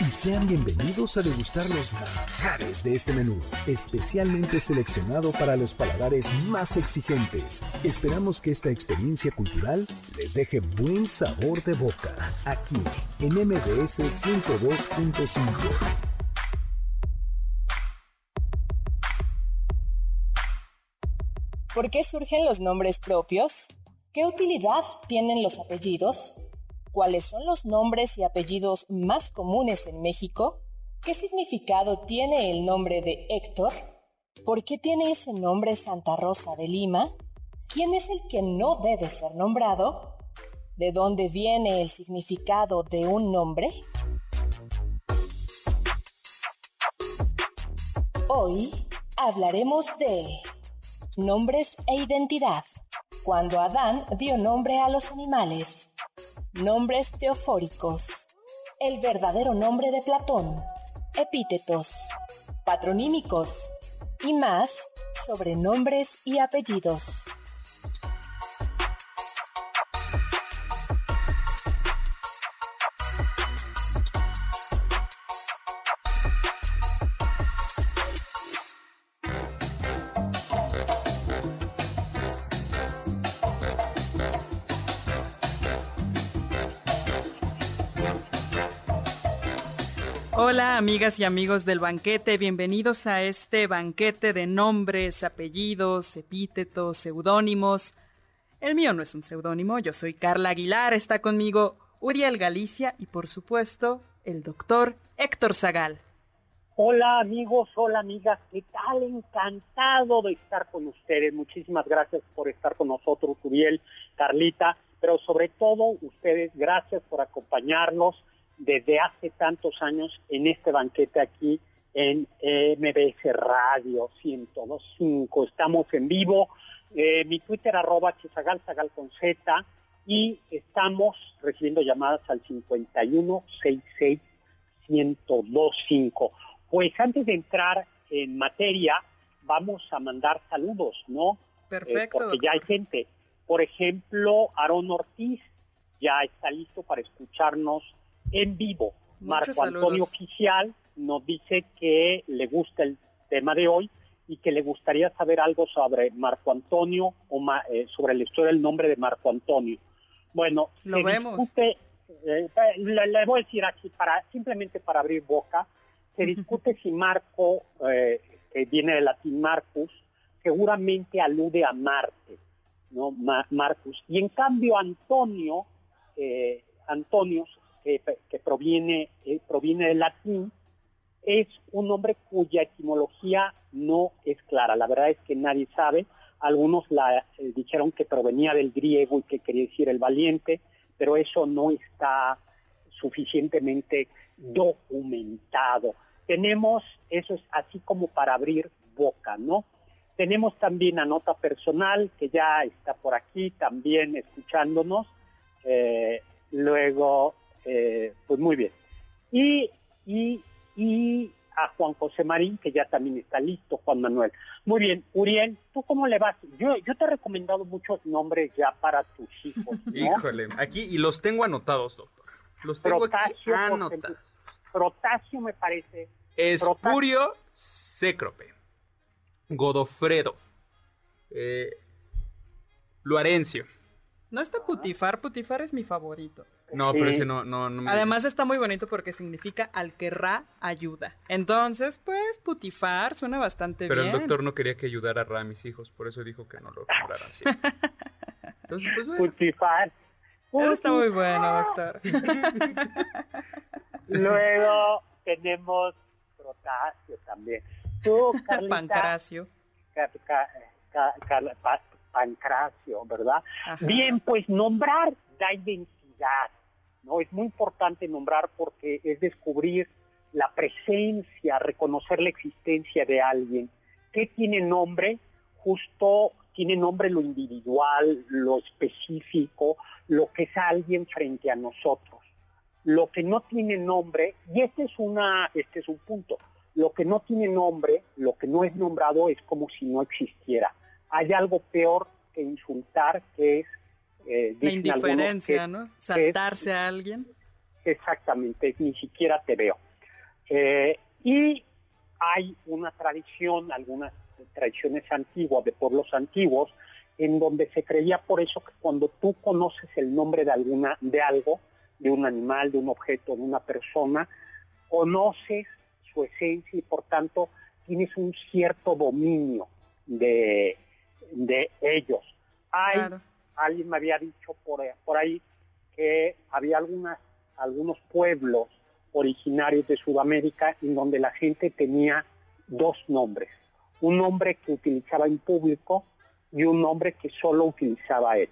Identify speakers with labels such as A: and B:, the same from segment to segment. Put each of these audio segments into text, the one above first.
A: Y sean bienvenidos a degustar los manjares de este menú, especialmente seleccionado para los paladares más exigentes. Esperamos que esta experiencia cultural les deje buen sabor de boca, aquí en MBS 102.5.
B: ¿Por qué surgen los nombres propios? ¿Qué utilidad tienen los apellidos? ¿Cuáles son los nombres y apellidos más comunes en México? ¿Qué significado tiene el nombre de Héctor? ¿Por qué tiene ese nombre Santa Rosa de Lima? ¿Quién es el que no debe ser nombrado? ¿De dónde viene el significado de un nombre? Hoy hablaremos de nombres e identidad, cuando Adán dio nombre a los animales. Nombres teofóricos. El verdadero nombre de Platón. Epítetos. Patronímicos. Y más sobre nombres y apellidos.
C: Amigas y amigos del banquete, bienvenidos a este banquete de nombres, apellidos, epítetos, seudónimos. El mío no es un seudónimo, yo soy Carla Aguilar, está conmigo Uriel Galicia y por supuesto el doctor Héctor Zagal.
D: Hola amigos, hola amigas, ¿qué tal? Encantado de estar con ustedes. Muchísimas gracias por estar con nosotros, Uriel, Carlita, pero sobre todo ustedes, gracias por acompañarnos desde hace tantos años en este banquete aquí en MBS Radio 102.5. Estamos en vivo. Eh, mi Twitter arroba chesagal, sagal con Z y estamos recibiendo llamadas al 5166 1025. Pues antes de entrar en materia, vamos a mandar saludos, ¿no?
C: Perfecto.
D: Eh, porque ya hay gente. Por ejemplo, Aaron Ortiz ya está listo para escucharnos en vivo. Marco Antonio Oficial nos dice que le gusta el tema de hoy y que le gustaría saber algo sobre Marco Antonio o eh, sobre la historia del nombre de Marco Antonio. Bueno,
C: lo vemos.
D: Discute, eh, le, voy a decir aquí para simplemente para abrir boca, se discute si Marco, eh, que viene del latín Marcus, seguramente alude a Marte, no Marcus, y en cambio Antonio, Antonio que, proviene, eh, proviene del latín, es un nombre cuya etimología no es clara. La verdad es que nadie sabe. Algunos la, eh, dijeron que provenía del griego y que quería decir el valiente, pero eso no está suficientemente documentado. Tenemos, eso es así como para abrir boca, ¿no? Tenemos también a nota personal que ya está por aquí también escuchándonos. Eh, luego eh, pues muy bien. Y, y, a Juan José Marín, que ya también está listo, Juan Manuel. Muy bien, Uriel, ¿tú cómo le vas? Yo, yo te he recomendado muchos nombres ya para tus hijos.
E: Híjole, aquí y los tengo anotados, doctor. Los tengo Protasio, anotados.
D: Protasio me parece.
E: Espurio Cécrope. Godofredo. Eh, Luarencio.
C: No está Putifar, Putifar es mi favorito.
E: No, pero ese no, no,
C: me... Además está muy bonito porque significa al que Ra ayuda. Entonces, pues, Putifar suena bastante
E: bien.
C: Pero
E: el doctor no quería que ayudara a Ra a mis hijos, por eso dijo que no lo nombraran así.
D: Entonces, pues bueno. Putifar.
C: Eso está muy bueno, doctor.
D: Luego tenemos Protasio también. Tú, Carlita,
C: Pancracio.
D: Pancracio, ¿verdad? Bien, pues nombrar da identidad, ¿no? Es muy importante nombrar porque es descubrir la presencia, reconocer la existencia de alguien. ¿Qué tiene nombre? Justo tiene nombre lo individual, lo específico, lo que es alguien frente a nosotros. Lo que no tiene nombre, y este es una, este es un punto, lo que no tiene nombre, lo que no es nombrado es como si no existiera. Hay algo peor que insultar, que es...
C: Eh, La indiferencia, ¿no? Saltarse a alguien.
D: Exactamente, ni siquiera te veo. Eh, y hay una tradición, algunas tradiciones antiguas, de pueblos antiguos, en donde se creía por eso que cuando tú conoces el nombre de alguna, de algo, de un animal, de un objeto, de una persona, conoces su esencia y por tanto tienes un cierto dominio de, de ellos. Hay, alguien me había dicho por, por ahí que había algunas, algunos pueblos originarios de Sudamérica en donde la gente tenía dos nombres. Un nombre que utilizaba en público y un nombre que solo utilizaba él.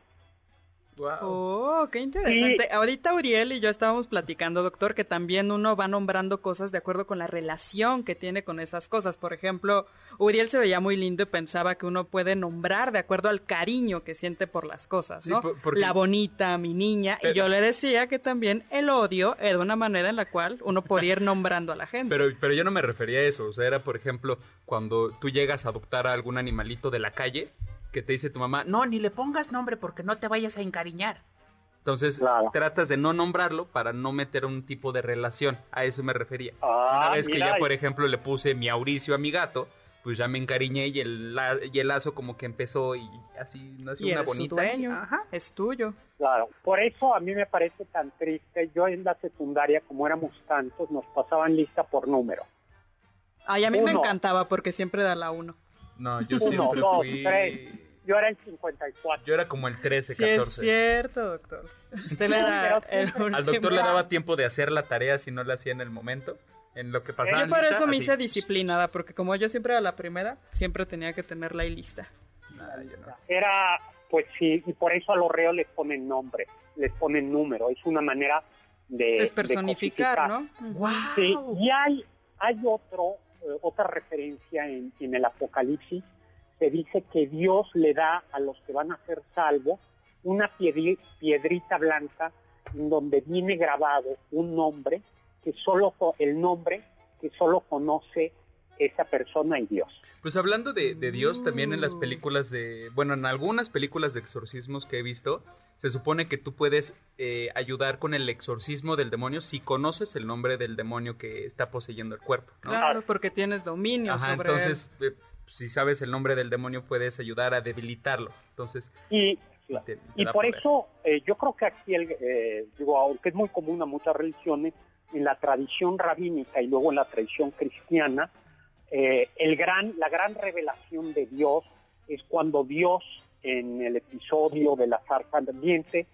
C: Oh, qué interesante. Ahorita Uriel y yo estábamos platicando, doctor, que también uno va nombrando cosas de acuerdo con la relación que tiene con esas cosas. Por ejemplo, Uriel se veía muy lindo y pensaba que uno puede nombrar de acuerdo al cariño que siente por las cosas, ¿no? La bonita, mi niña. y yo le decía que también el odio era una manera en la cual uno podía ir nombrando a la gente.
E: Pero, pero yo no me refería a eso. O sea, era, por ejemplo, cuando tú llegas a adoptar a algún animalito de la calle que te dice tu mamá, no, ni le pongas nombre porque no te vayas a encariñar. Entonces tratas de no nombrarlo para no meter un tipo de relación. A eso me refería. Ah, Una vez que ya, por ejemplo, le puse mi Mauricio a mi gato, pues ya me encariñé y el, y el lazo como que empezó y así nació una bonita.
C: Ajá. Es tuyo.
D: Claro, por eso a mí me parece tan triste. Yo en la secundaria, como éramos tantos, nos pasaban lista por número.
C: Ay, a mí me encantaba porque siempre da la uno.
E: No, yo siempre fui...
D: Yo era el 54.
E: Yo era como el 13, 14.
C: es cierto, doctor. Usted le da
E: Al doctor le daba tiempo de hacer la tarea si no la hacía en el momento. En lo que pasaba.
C: Yo por eso me hice disciplinada, porque como yo siempre era la primera, siempre tenía que tenerla ahí lista.
D: Era, pues sí, y por eso a los reos les ponen nombre, les ponen número. Es una manera de.
C: Despersonificar, ¿no?
D: Sí, y hay, hay otro, eh, otra referencia en, en el Apocalipsis se dice que Dios le da a los que van a ser salvos una piedrita blanca en donde viene grabado un nombre que solo el nombre que solo conoce esa persona y Dios.
E: Pues hablando de, Dios, también en las películas de, bueno, en algunas películas de exorcismos que he visto, se supone que tú puedes eh, ayudar con el exorcismo del demonio si conoces el nombre del demonio que está poseyendo el cuerpo.
C: Claro, porque tienes dominio sobre
E: entonces, eh, si sabes el nombre del demonio puedes ayudar a debilitarlo. Entonces,
D: y, y por eso eh, yo creo que aquí, el, eh, digo, aunque es muy común a muchas religiones, en la tradición rabínica y luego en la tradición cristiana, eh, el gran, la gran revelación de Dios es cuando Dios, en el episodio de la zarza ardiente,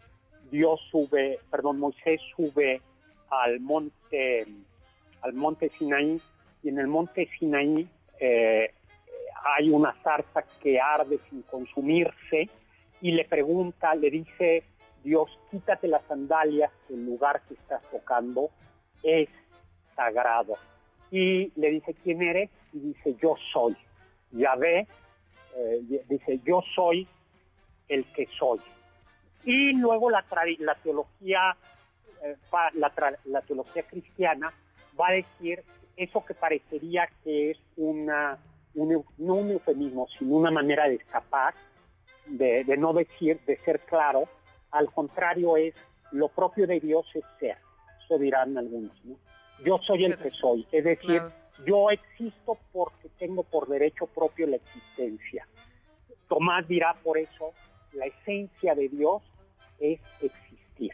D: Dios sube, perdón, Moisés sube al monte, al monte Sinaí, y en el monte Sinaí eh, hay una zarza que arde sin consumirse y le pregunta, le dice, Dios, quítate las sandalias, el lugar que estás tocando es sagrado. Y le dice, ¿quién eres? Y dice, yo soy. Yahvé eh, dice, yo soy el que soy. Y luego la, teología, eh, la teología cristiana va a decir eso que parecería que es una no un eufemismo, sino una manera de escapar, de, no decir, de ser claro. Al contrario es, lo propio de Dios es ser. Eso dirán algunos. Yo soy el que soy. Es decir, yo existo porque tengo por derecho propio la existencia. Tomás dirá por eso, la esencia de Dios es existir.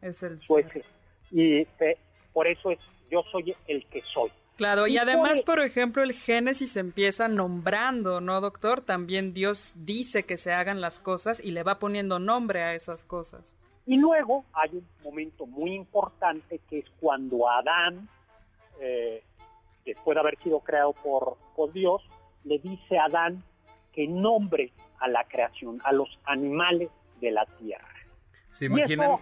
C: Es el
D: pues, y por eso es yo soy el que soy.
C: Claro, y, además, por, ejemplo, el Génesis empieza nombrando, ¿no, doctor? También Dios dice que se hagan las cosas y le va poniendo nombre a esas cosas.
D: Y luego hay un momento muy importante que es cuando Adán, eh, después de haber sido creado por, por Dios, le dice a Adán que nombre a la creación, a los animales de la tierra.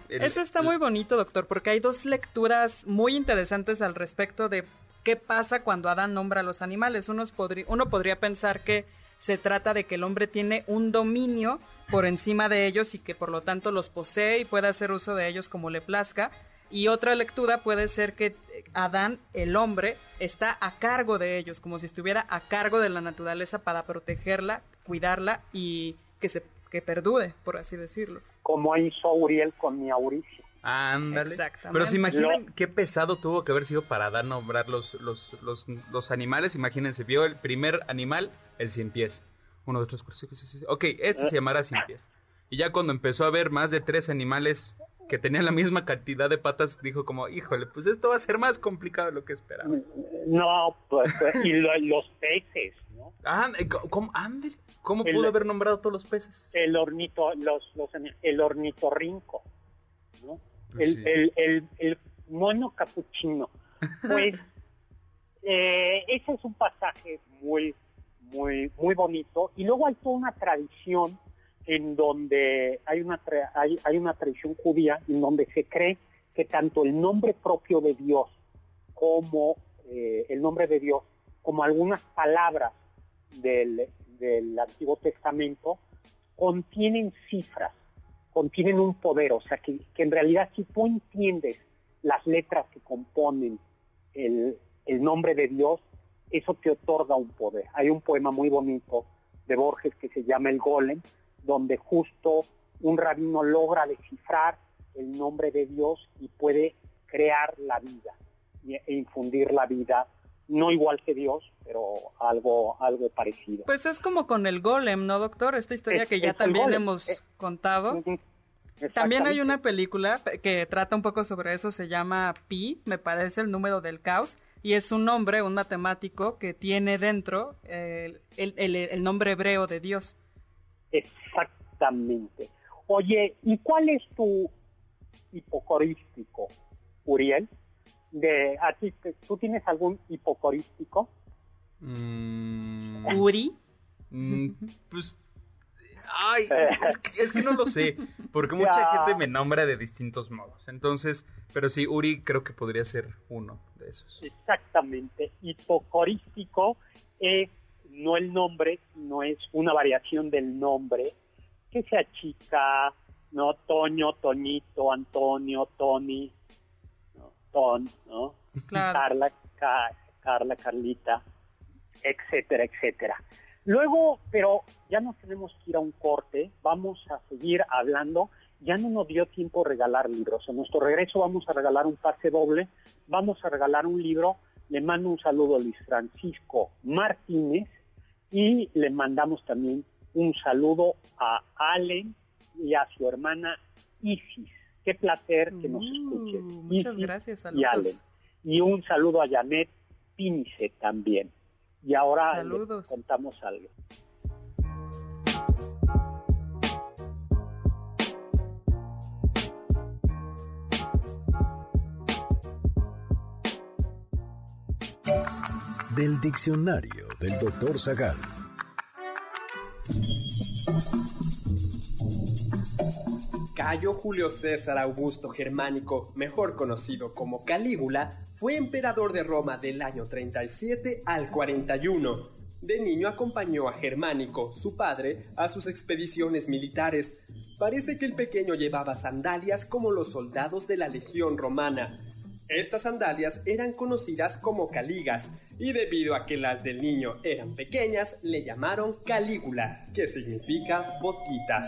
C: eso, está muy bonito, doctor, porque hay dos lecturas muy interesantes al respecto de qué pasa cuando Adán nombra a los animales. uno podría pensar que se trata de que el hombre tiene un dominio por encima de ellos y que por lo tanto los posee y puede hacer uso de ellos como le plazca. Y otra lectura puede ser que Adán, el hombre, está a cargo de ellos, como si estuviera a cargo de la naturaleza para protegerla, cuidarla y que se que perdure, por así decirlo.
D: Como hizo Uriel con mi Mauricio.
E: Ándale. Pero se imaginan qué pesado tuvo que haber sido para Adán nombrar los, los, los, los, animales. Imagínense, vio el primer animal, el cien pies. Uno, dos, tres, cuatro, cinco, Ok, este se llamará cien pies. Y ya cuando empezó a ver más de tres animales que tenían la misma cantidad de patas, dijo como, híjole, pues esto va a ser más complicado de lo que esperaba.
D: No, pues, pues y los peces, ¿no?
E: Ah, ¿cómo, ¿Cómo pudo haber nombrado todos los peces?
D: El ornito, los, los el ornitorrinco, ¿no? Pues el, el, el, mono capuchino. Pues eh, ese es un pasaje muy, muy, muy bonito. Y luego hay toda una tradición en donde hay una, hay, hay una tradición judía en donde se cree que tanto el nombre propio de Dios como eh, el nombre de Dios, como algunas palabras del, del Antiguo Testamento, contienen cifras contienen un poder, o sea, que, en realidad si tú entiendes las letras que componen el, nombre de Dios, eso te otorga un poder. Hay un poema muy bonito de Borges que se llama El Golem, donde justo un rabino logra descifrar el nombre de Dios y puede crear la vida e infundir la vida no igual que Dios, pero algo, algo parecido.
C: Pues es como con el golem, ¿no, doctor? Esta historia que ya también hemos eh, contado. También hay una película que trata un poco sobre eso, se llama Pi, me parece el número del caos, y es un hombre, un matemático, que tiene dentro el, el nombre hebreo de Dios.
D: Exactamente. Oye, ¿y cuál es tu hipocorístico, Uriel? De a ti, ¿tú tienes algún hipocorístico?
C: Mm. ¿Uri?
E: Mm, pues Ay, eh. es que, no lo sé, porque mucha gente me nombra de distintos modos. Entonces, pero sí, Uri creo que podría ser uno de esos.
D: Exactamente. Hipocorístico es no el nombre, no es una variación del nombre, que sea chica, no Toño, Toñito, Antonio, Tony, ¿no? Carla, Carla, Carlita, etcétera, etcétera. Luego, pero ya nos tenemos que ir a un corte, vamos a seguir hablando. Ya no nos dio tiempo regalar libros. En nuestro regreso vamos a regalar un pase doble, vamos a regalar un libro. Le mando un saludo a Luis Francisco Martínez y le mandamos también un saludo a Allen y a su hermana Isis. Qué placer que nos escuche.
C: Uh, muchas gracias,
D: y, y un saludo a Janet Pinice también. Y ahora contamos algo.
A: Del diccionario del doctor Zagal.
F: Cayo Julio César Augusto Germánico, mejor conocido como Calígula, fue emperador de Roma del año 37 al 41. De niño acompañó a Germánico, su padre, a sus expediciones militares. Parece que el pequeño llevaba sandalias como los soldados de la Legión Romana. Estas sandalias eran conocidas como caligas y debido a que las del niño eran pequeñas, le llamaron Calígula, que significa botitas.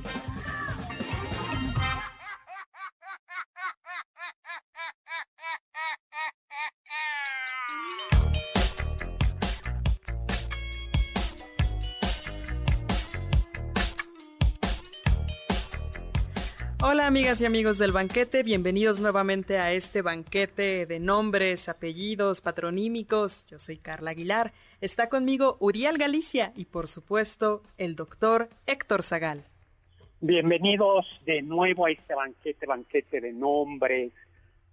C: Amigas y amigos del banquete, bienvenidos nuevamente a este banquete de nombres, apellidos, patronímicos. Yo soy Carla Aguilar, está conmigo Uriel Galicia y por supuesto el doctor Héctor Zagal.
D: Bienvenidos de nuevo a este banquete, banquete de nombres.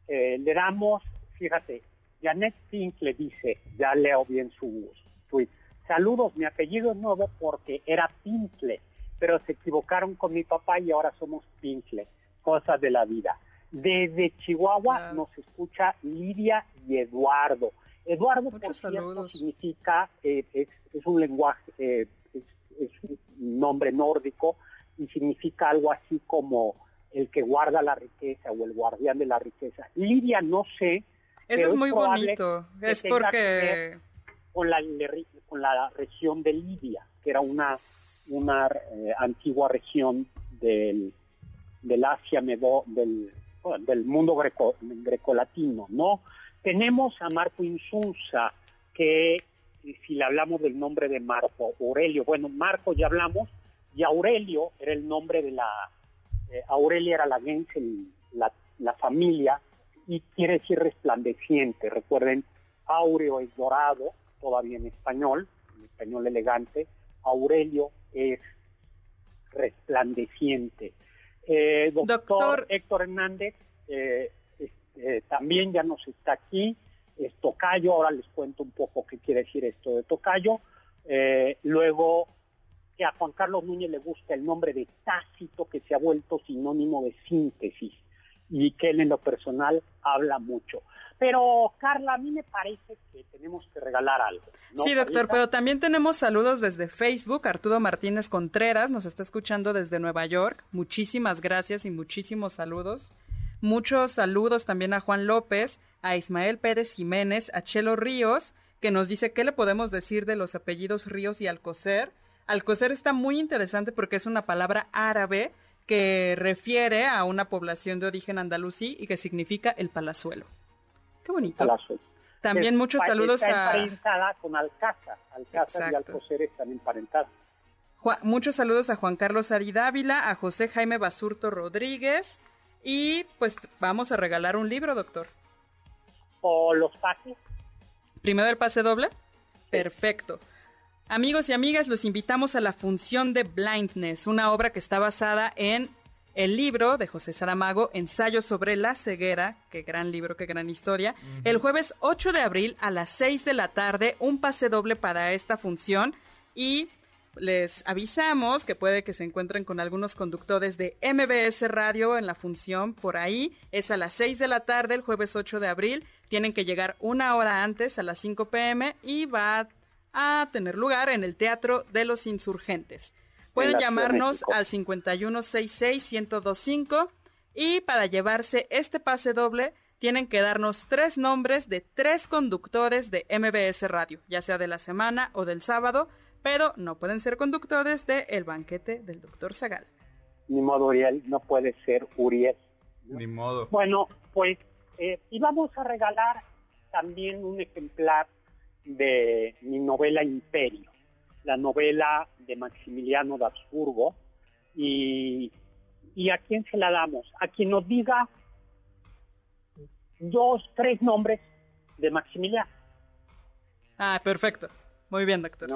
D: Eh, le damos, fíjate, Janet Pink le dice, ya leo bien su tweet, saludos, mi apellido es nuevo porque era Pincle pero se equivocaron con mi papá y ahora somos Pincle, cosas de la vida. Desde Chihuahua nos escucha Lidia y Eduardo. Eduardo, por cierto, significa, eh, es, un lenguaje, eh, es, un nombre nórdico y significa algo así como el que guarda la riqueza o el guardián de la riqueza. Lidia no sé.
C: Eso es muy bonito. Es porque...
D: Con la, con la región de Lidia que era una, una eh, antigua región del, del Asia del, del mundo greco, grecolatino, ¿no? Tenemos a Marco Insunza, que si le hablamos del nombre de Marco Aurelio, bueno, Marco ya hablamos, y Aurelio era el nombre de la, eh, Aurelia era la gens, la, la familia, y quiere decir resplandeciente, recuerden, Aureo es dorado, todavía en español, en español elegante, Aurelio es resplandeciente. Eh, doctor, Héctor Hernández eh, eh, también ya nos está aquí, es Tocayo, ahora les cuento un poco qué quiere decir esto de Tocayo. luego, que a Juan Carlos Núñez le gusta el nombre de Tácito, que se ha vuelto sinónimo de síntesis y que él en lo personal habla mucho. Pero Carla, a mí me parece que tenemos que regalar algo.
C: Sí, doctor, pero también tenemos saludos desde Facebook. Arturo Martínez Contreras nos está escuchando desde Nueva York. Muchísimas gracias y muchísimos saludos. Muchos saludos también a Juan López, a Ismael Pérez Jiménez, a Chelo Ríos, que nos dice qué le podemos decir de los apellidos Ríos y Alcocer. Alcocer está muy interesante porque es una palabra árabe que refiere a una población de origen andalusí y que significa el palazuelo. Qué bonito. También muchos saludos
D: a... emparentada con Alcázar. Alcázar y Alcocer están emparentadas.
C: muchos saludos a Juan Carlos Aridávila, a José Jaime Basurto Rodríguez y pues vamos a regalar un libro, doctor.
D: ¿O los pases?
C: ¿Primero el pase doble? Perfecto. Amigos y amigas, los invitamos a la función de Blindness, una obra que está basada en el libro de José Saramago, Ensayo sobre la ceguera, qué gran libro, qué gran historia, el jueves 8 de abril a las 6 de la tarde, un pase doble para esta función y les avisamos que puede que se encuentren con algunos conductores de MBS Radio en la función por ahí. Es a las 6 de la tarde, el jueves 8 de abril. Tienen que llegar una hora antes, a las 5 pm, y va a tener lugar en el Teatro de los Insurgentes. Pueden llamarnos al 5166-1025 y para llevarse este pase doble tienen que darnos tres nombres de tres conductores de MBS Radio, ya sea de la semana o del sábado, pero no pueden ser conductores de El Banquete del Doctor Zagal.
D: Ni modo, Uriel, no puede ser Uriel.
E: Ni modo.
D: Bueno, pues eh, íbamos a regalar también un ejemplar de mi novela Imperio la novela de Maximiliano de Habsburgo. Y, ¿Y a quién se la damos? A quien nos diga dos, tres nombres de Maximiliano.
C: Ah, perfecto. Muy bien, doctor.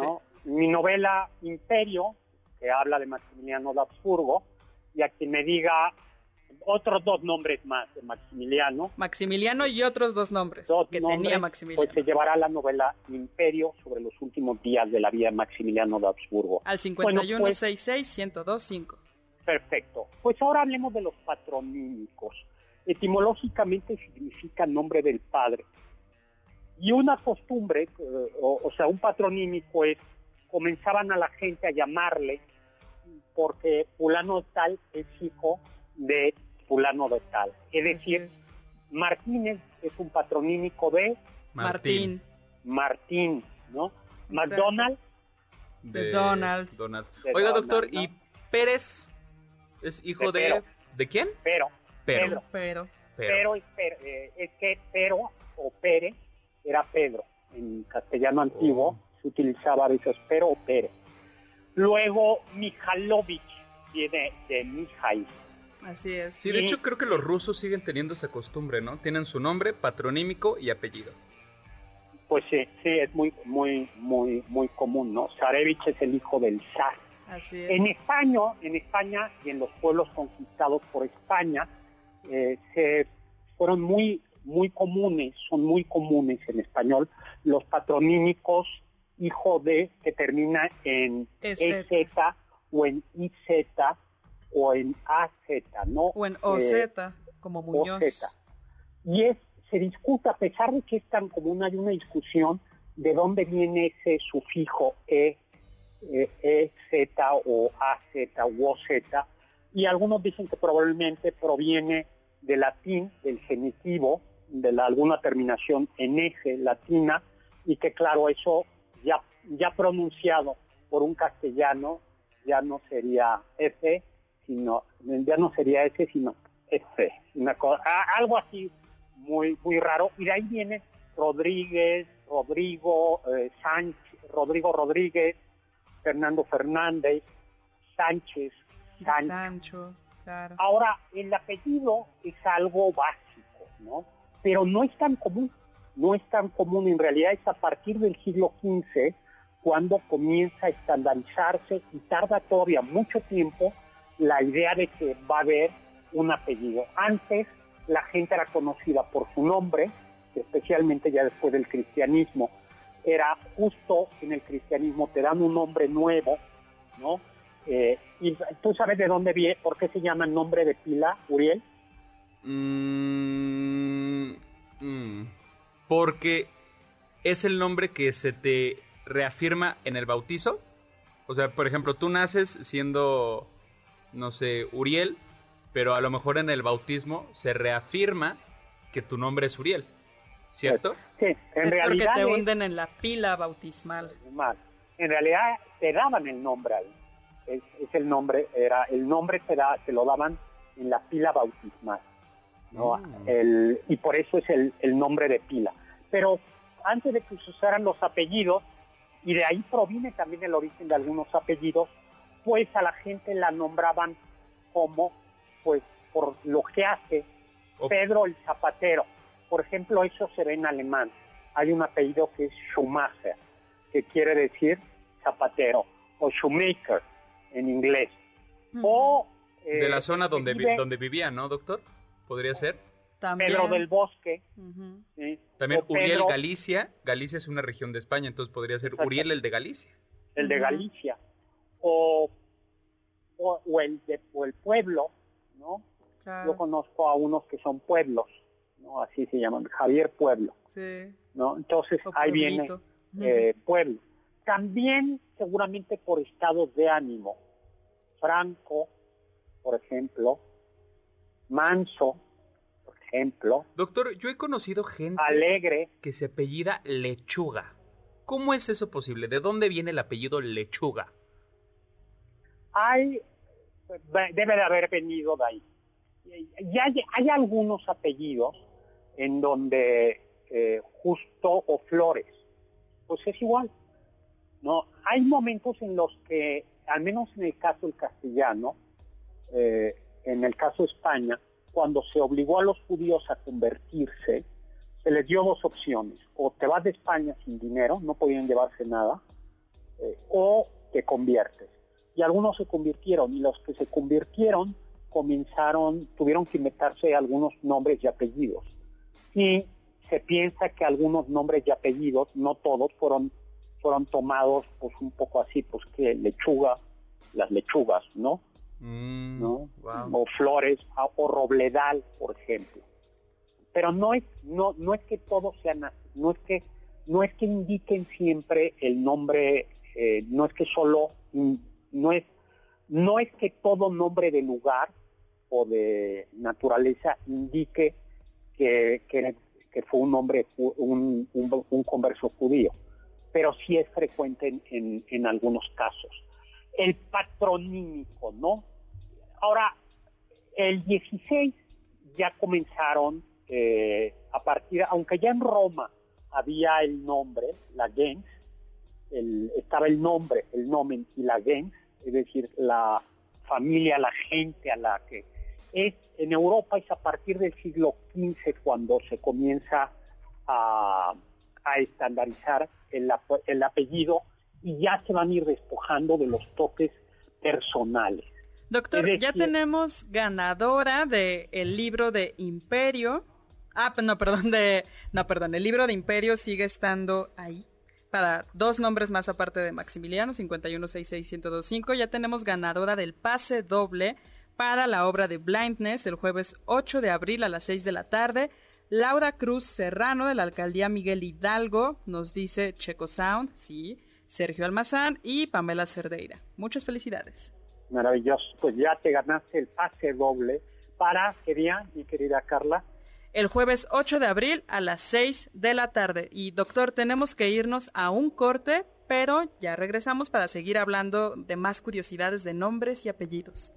D: Mi novela Imperio, que habla de Maximiliano de Habsburgo, y a quien me diga otros dos nombres más Maximiliano.
C: Maximiliano y otros dos nombres que tenía Maximiliano.
D: Pues se llevará la novela Imperio sobre los últimos días de la vida de Maximiliano de Habsburgo.
C: Al 5166-1025. Pues,
D: perfecto. Pues ahora hablemos de los patronímicos. Etimológicamente significa nombre del padre. Y una costumbre, eh, o, sea, un patronímico es, comenzaban a la gente a llamarle porque fulano tal es hijo de fulano de tal. Es decir, Martínez es un patronímico de
C: Martín.
D: Martín, ¿no? McDonald.
C: De, Donald.
E: Oiga, doctor, ¿y Pérez es hijo de... ¿De, quién?
D: Pero.
C: Pero.
D: Pero. Pero, eh, es, que Pero o Pérez era Pedro. En castellano antiguo oh. se utilizaba a veces Pero o Pérez. Luego Mijalovich viene de Mijail.
C: Así es.
E: Sí, de hecho creo que los rusos siguen teniendo esa costumbre, ¿no? Tienen su nombre, patronímico y apellido.
D: Pues sí, sí, es muy, muy, muy, muy común, ¿no? Zarevich es el hijo del zar.
C: Así es.
D: En España, en España y en los pueblos conquistados por España, eh, se fueron muy, muy comunes, son muy comunes en español, los patronímicos hijo de que termina en EZ o en IZ o en AZ, ¿no?
C: O en OZ, eh, como Muñoz.
D: Y es, se discute, a pesar de que es tan común, hay una discusión de dónde viene ese sufijo E, eh, EZ o AZ o OZ, y algunos dicen que probablemente proviene del latín, del genitivo, de la, alguna terminación en eje latina, y que claro, eso ya, ya pronunciado por un castellano ya no sería F, sino, ya no sería S, sino F, una cosa, algo así muy, muy raro, y de ahí viene Rodríguez, Rodrigo, eh, Sánchez, Rodrigo Rodríguez, Fernando Fernández, Sánchez,
C: Sancho. Claro.
D: Ahora, el apellido es algo básico, ¿no? Pero no es tan común, no es tan común, en realidad es a partir del siglo XV cuando comienza a estandarizarse y tarda todavía mucho tiempo la idea de que va a haber un apellido. Antes la gente era conocida por su nombre, especialmente ya después del cristianismo. Era justo en el cristianismo, te dan un nombre nuevo, ¿no? Eh, ¿Y tú sabes de dónde viene, por qué se llama el nombre de pila, Uriel?
E: Mm, mm. porque es el nombre que se te reafirma en el bautizo. O sea, por ejemplo, tú naces siendo, no sé, Uriel, pero a lo mejor en el bautismo se reafirma que tu nombre es Uriel, ¿cierto?
D: Sí,
C: en realidad... Porque te hunden en la pila bautismal.
D: En realidad te daban el nombre ahí. Es, el nombre, era, el nombre te, da, te lo daban en la pila bautismal. ¿no? Mm. El, y por eso es el, el nombre de pila. Pero antes de que se usaran los apellidos, y de ahí proviene también el origen de algunos apellidos, pues a la gente la nombraban como, pues, por lo que hace Pedro el Zapatero. Por ejemplo, eso se ve en alemán. Hay un apellido que es Schumacher, que quiere decir zapatero, o Shoemaker en inglés. O...
E: de la eh, zona donde, donde vivía, ¿no, doctor? ¿Podría ser?
D: Pedro del Bosque.
E: También Uriel Galicia. Galicia es una región de España, entonces podría ser Uriel el de Galicia.
D: El de Galicia. O, o, el, de, el pueblo, ¿no? Yo conozco a unos que son pueblos, ¿no? Así se llaman, Javier Pueblo.
C: Sí.
D: ¿no? Entonces ahí viene eh, pueblo. También seguramente por estados de ánimo. Franco, por ejemplo, Manso, ejemplo.
E: Doctor, yo he conocido gente
D: alegre
E: que se apellida Lechuga. ¿Cómo es eso posible? ¿De dónde viene el apellido Lechuga?
D: Hay, debe de haber venido de ahí. Y hay, algunos apellidos en donde eh, justo o flores, pues es igual. No, hay momentos en los que, al menos en el caso del castellano, eh, en el caso de España, cuando se obligó a los judíos a convertirse, se les dio dos opciones. O te vas de España sin dinero, no podían llevarse nada, eh, o te conviertes. Y algunos se convirtieron, y los que se convirtieron comenzaron, tuvieron que inventarse algunos nombres y apellidos. Y se piensa que algunos nombres y apellidos, no todos, fueron, fueron tomados pues un poco así, pues que lechuga, las lechugas, ¿no?
E: Mm,
D: ¿no? O flores, o robledal, por ejemplo. Pero no es, no, no es que todo sea, no es que no es que indiquen siempre el nombre, eh, no es que solo, no es, no es que todo nombre de lugar o de naturaleza indique que, fue un hombre, un, un, converso judío, pero sí es frecuente en, en algunos casos. El patronímico, ¿no? Ahora, el 16 ya comenzaron eh, a partir, aunque ya en Roma había el nombre, la gens, estaba el nombre, el nomen y la gens, es decir, la familia, la gente a la que es en Europa es a partir del siglo XV cuando se comienza a, estandarizar el, el apellido y ya se van a ir despojando de los toques personales.
C: Doctor, ya tenemos ganadora del el libro de Imperio. Ah, no, perdón, de. No, perdón, el libro de Imperio sigue estando ahí. Para dos nombres más aparte de Maximiliano, 5166125. Ya tenemos ganadora del pase doble para la obra de Blindness el jueves 8 de abril a las 6 de la tarde. Laura Cruz Serrano de la alcaldía Miguel Hidalgo nos dice Checo Sound, sí. Sergio Almazán y Pamela Cerdeira. Muchas felicidades.
D: Maravilloso. Pues ya te ganaste el pase doble para, ¿qué día, mi querida Carla?
C: El jueves 8 de abril a las 6 de la tarde. Y doctor, tenemos que irnos a un corte, pero ya regresamos para seguir hablando de más curiosidades de nombres y apellidos.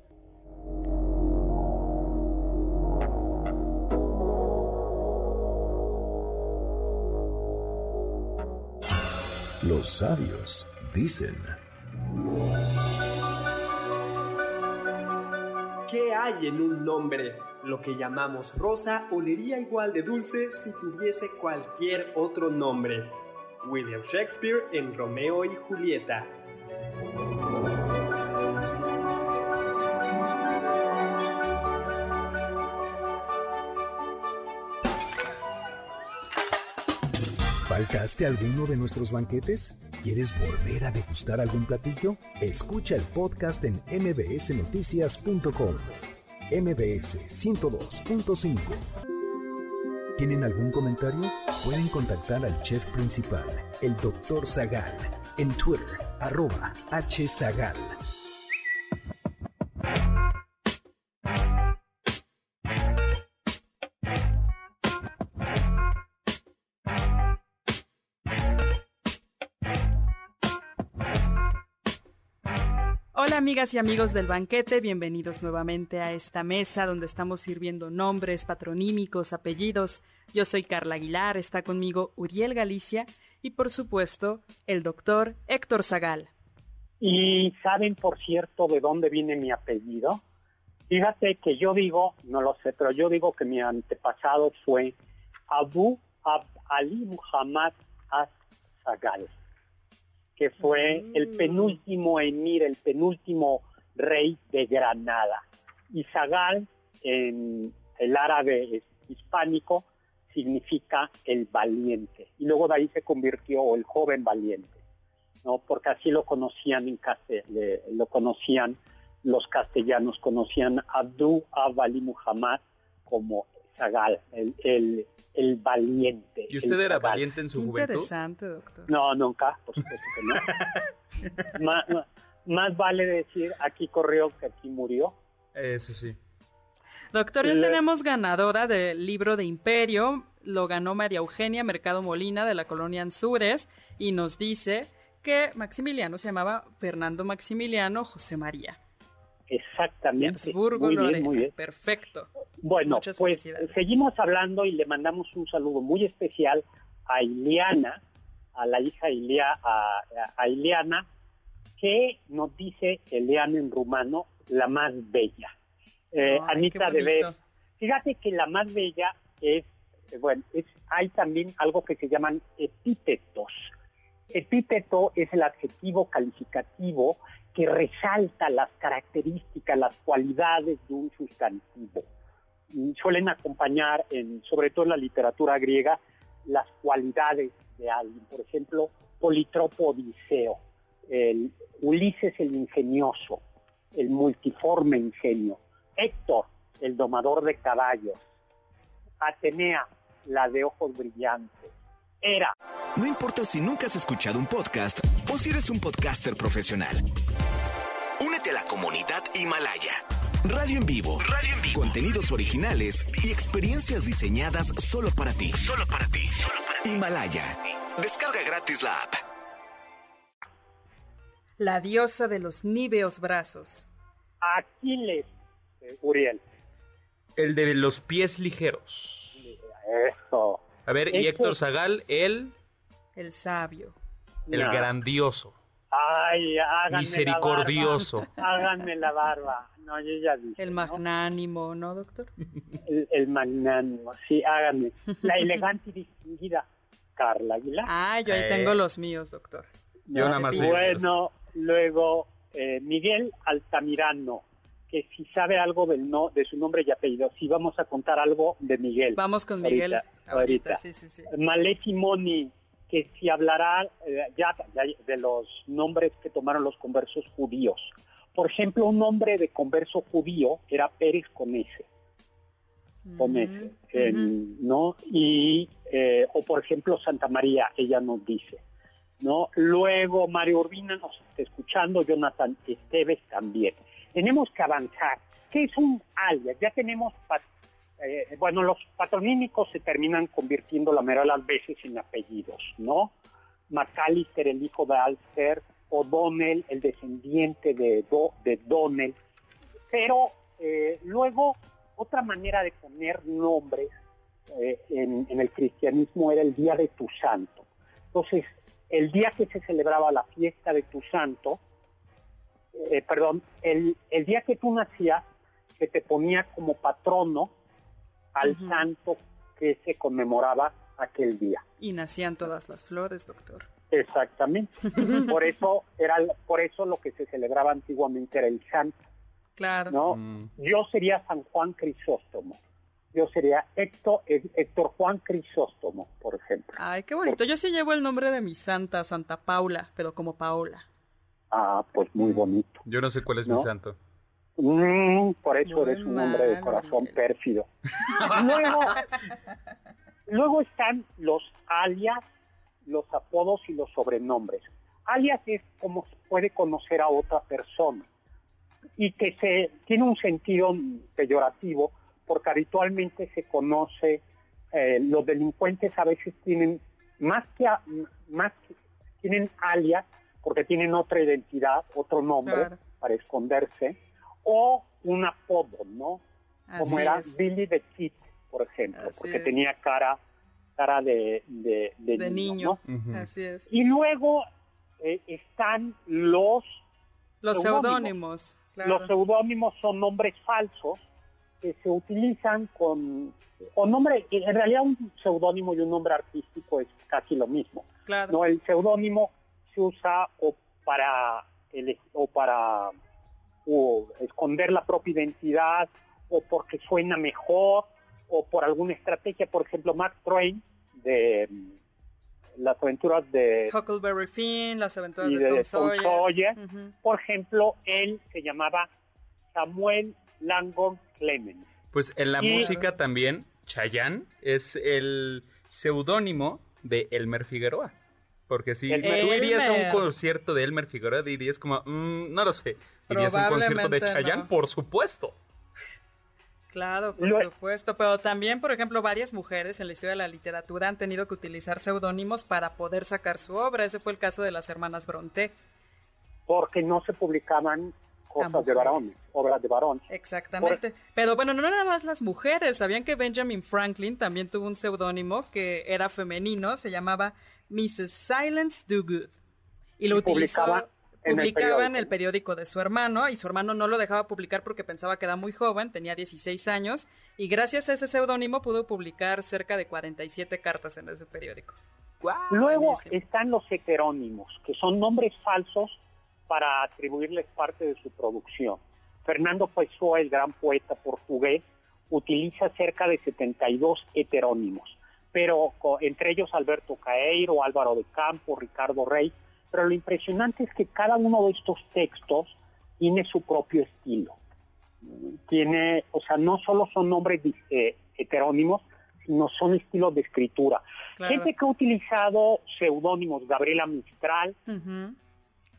A: Los sabios dicen...
F: ¿Qué hay en un nombre? Lo que llamamos rosa olería igual de dulce si tuviese cualquier otro nombre. William Shakespeare en Romeo y Julieta.
A: ¿Faltaste alguno de nuestros banquetes? ¿Quieres volver a degustar algún platillo? Escucha el podcast en mbsnoticias.com. MBS 102.5. ¿Tienen algún comentario? Pueden contactar al chef principal, el Dr. Zagal, en Twitter, arroba hzagal.
C: Amigas y amigos del banquete, bienvenidos nuevamente a esta mesa donde estamos sirviendo nombres, patronímicos, apellidos. Yo soy Carla Aguilar, está conmigo Uriel Galicia y por supuesto el doctor Héctor Zagal.
D: ¿Y saben, por cierto, de dónde viene mi apellido? Fíjate que yo digo, no lo sé, pero yo digo que mi antepasado fue Abu Ali Muhammad Az-Zagal que fue el mm. penúltimo emir, el penúltimo rey de Granada. Y Zagal, en el árabe hispánico, significa el valiente. Y luego de ahí se convirtió el joven valiente, ¿no? Porque así lo conocían en lo conocían los castellanos, conocían a Abali Muhammad como Zagal, el, el valiente.
E: ¿Y usted era valiente en su juventud?
C: Interesante, doctor.
D: No, nunca, por supuesto que no. más, vale decir aquí corrió que aquí murió.
E: Eso sí.
C: Doctor, ya tenemos ganadora del libro de Imperio. Lo ganó María Eugenia Mercado Molina de la colonia Anzures y nos dice que Maximiliano se llamaba Fernando Maximiliano José María.
D: Exactamente. muy bien, muy bien.
C: Perfecto.
D: Bueno, pues seguimos hablando y le mandamos un saludo muy especial a Ileana, a la hija Ilia, a, Ileana, que nos dice Ileana en rumano, la más bella. Eh, Anita de ver. Fíjate que la más bella es, eh, bueno, es, hay también algo que se llaman epítetos. Epíteto es el adjetivo calificativo que resalta las características, las cualidades de un sustantivo suelen acompañar, en, sobre todo en la literatura griega, las cualidades de alguien. Por ejemplo, Politropo Odiseo, el Ulises el ingenioso, el multiforme ingenio, Héctor, el domador de caballos, Atenea, la de ojos brillantes, era.
G: No importa si nunca has escuchado un podcast o si eres un podcaster profesional. Únete a la comunidad Himalaya. Radio en vivo. Radio en vivo. Contenidos originales y experiencias diseñadas solo para ti. Solo para ti. Himalaya. Descarga gratis la app.
C: La diosa de los níveos brazos.
D: Aquiles, eh, Uriel.
E: El de los pies ligeros.
D: Eso.
E: A ver, y Héctor Zagal, el...
C: El sabio.
E: El grandioso.
D: Ay, háganme
E: Misericordioso.
D: La barba. Háganme la barba. No, yo ya dije.
C: El magnánimo, ¿no, doctor?
D: El, magnánimo, sí, háganme. La elegante y distinguida Carla Aguilar.
C: Ah, yo ahí eh. tengo los míos, doctor.
E: Yo nada más.
D: Bueno, luego eh, Miguel Altamirano, si sabe algo del no, de su nombre y apellido, si vamos a contar algo de Miguel.
C: Vamos con Miguel ahorita. Sí, sí, sí.
D: Maleki Moni, que si hablará eh, ya, de los nombres que tomaron los conversos judíos. Por ejemplo, un nombre de converso judío era Pérez con. Con S, ¿no? Y, eh, o por ejemplo, Santa María, ella nos dice. ¿no? Luego Mario Urbina nos está escuchando, Jonathan Esteves también. Tenemos que avanzar. ¿Qué es un alias? Ya tenemos, eh, bueno, los patronímicos se terminan convirtiendo la mayoría de las veces en apellidos, ¿no? McAllister, el hijo de Alster, O'Donnell, el descendiente de, de Donnell. Pero eh, luego, otra manera de poner nombres eh, en el cristianismo era el día de tu santo. Entonces, el día que se celebraba la fiesta de tu santo, eh, perdón, el, el, día que tú nacías, se te ponía como patrono al santo que se conmemoraba aquel día.
C: Y nacían todas las flores, doctor.
D: Exactamente. por eso era por eso lo que se celebraba antiguamente era el santo.
C: Claro.
D: ¿no? Mm. Yo sería San Juan Crisóstomo yo sería Héctor, Héctor Juan Crisóstomo, por ejemplo.
C: Ay, qué bonito. Yo sí llevo el nombre de mi santa, Santa Paula, pero como Paola.
D: Ah, pues muy bonito.
E: Yo no sé cuál es mi santo.
D: Mm, por eso eres un hombre de corazón pérfido. luego, luego están los alias, los apodos y los sobrenombres. Alias es como se puede conocer a otra persona y que se tiene un sentido peyorativo porque habitualmente se conoce, eh, los delincuentes a veces tienen más que, más tienen alias, porque tienen otra identidad, otro nombre para esconderse, o un apodo, ¿no? Como era Billy the Kid, por ejemplo, porque tenía cara cara de, de, niño.
C: Así es.
D: Y luego eh, están los...
C: Los seudónimos.
D: Los seudónimos son nombres falsos que se utilizan con, con nombre, en realidad un seudónimo y un nombre artístico es casi lo mismo. No, el seudónimo se usa o para el, o para esconder la propia identidad o porque suena mejor o por alguna estrategia, por ejemplo, Mark Twain de mm, las aventuras de
C: Huckleberry Finn, las aventuras de, Tom Sawyer.
D: Por ejemplo, él se llamaba Samuel Langdon Clemens.
E: Pues en la música también, Chayanne es el seudónimo de Elmer Figueroa. Porque si tú irías a un concierto de Elmer Figueroa, dirías como, mm, no lo sé, irías a un concierto de Chayanne, por supuesto.
C: Claro, por supuesto, pero también, por ejemplo, varias mujeres en la historia de la literatura han tenido que utilizar seudónimos para poder sacar su obra. Ese fue el caso de las hermanas Bronte.
D: Porque no se publicaban cosas de varones, obras de varón.
C: Exactamente. Pero bueno, no nada más las mujeres. Sabían que Benjamin Franklin también tuvo un seudónimo que era femenino, se llamaba Mrs. Silence Do Good. Y lo utilizaba publicaba en el periódico de su hermano y su hermano no lo dejaba publicar porque pensaba que era muy joven, tenía 16 años y gracias a ese seudónimo pudo publicar cerca de 47 cartas en ese periódico.
D: Luego están los heterónimos, que son nombres falsos para atribuirles parte de su producción. Fernando Pessoa, el gran poeta portugués, utiliza cerca de 72 heterónimos, pero entre ellos Alberto Caeiro, Álvaro de Campo, Ricardo Rey, pero lo impresionante es que cada uno de estos textos tiene su propio estilo. Tiene, o sea, no solo son nombres eh, heterónimos, sino son estilos de escritura. Gente que ha utilizado seudónimos, Gabriela Mistral,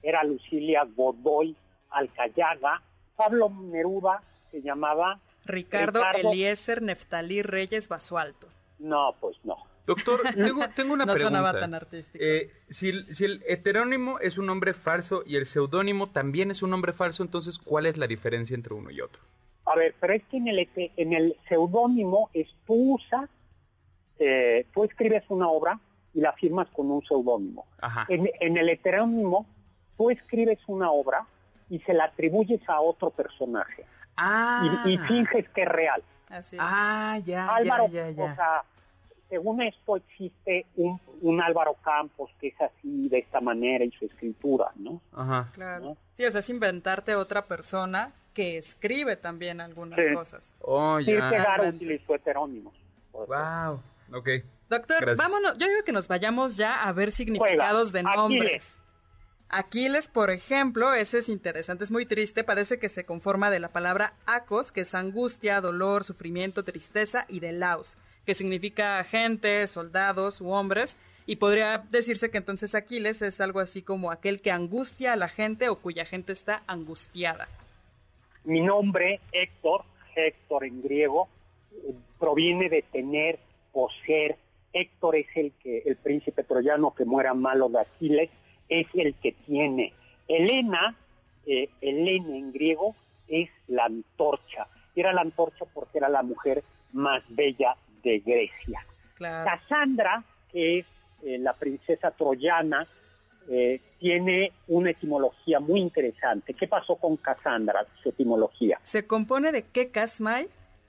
D: era Lucilia Godoy Alcayaga, Pablo Neruda se llamaba
C: Ricardo, Eliezer Neftalí Reyes Basualto.
D: No, pues no.
E: Doctor, tengo, una
C: no
E: pregunta.
C: sonaba tan artístico.
E: Eh, si, el heterónimo es un nombre falso y el seudónimo también es un nombre falso, entonces, ¿cuál es la diferencia entre uno y otro?
D: A ver, pero es que en el, en el seudónimo es tú usas, eh, tú escribes una obra y la firmas con un seudónimo. En, en el heterónimo, tú escribes una obra y se la atribuyes a otro personaje.
E: Ah.
D: Y, finges que es real.
C: Así
E: Ah, ya,
D: Álvaro,
E: ya, ya,
D: o sea, según esto existe un, un, Álvaro Campos que es así, de esta manera, en su escritura, ¿no?
E: Ajá.
C: Claro. Sí, o sea, es inventarte otra persona que escribe también algunas cosas.
E: Oh, ya.
D: Kierkegaard utilizó heterónimos.
E: Wow, ok.
C: Doctor, vámonos, yo digo que nos vayamos ya a ver significados de nombres. Aquiles, por ejemplo, ese es interesante, es muy triste, parece que se conforma de la palabra acos, que es angustia, dolor, sufrimiento, tristeza, y de laos, que significa gente, soldados u hombres, y podría decirse que entonces Aquiles es algo así como aquel que angustia a la gente o cuya gente está angustiada.
D: Mi nombre, Héctor, Héctor en griego, proviene de tener o ser. Héctor es el que el príncipe troyano que muera malo de Aquiles es el que tiene. Elena, eh, Elena en griego, es la antorcha. Era la antorcha porque era la mujer más bella de Grecia. Cassandra, que es eh, la princesa troyana, eh, tiene una etimología muy interesante. ¿Qué pasó con Cassandra, su etimología?
C: Se compone de Kekasmai,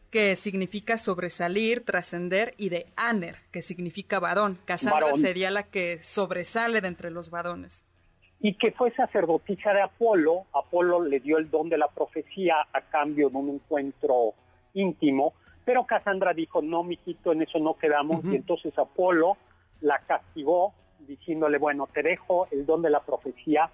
C: que significa sobresalir, trascender, y de Aner, que significa varón. Casandra sería la que sobresale de entre los varones.
D: Y que fue sacerdotisa de Apolo. Apolo le dio el don de la profecía a cambio de un encuentro íntimo, pero Casandra dijo, no, mijito, en eso no quedamos, y entonces Apolo la castigó diciéndole, bueno, te dejo el don de la profecía,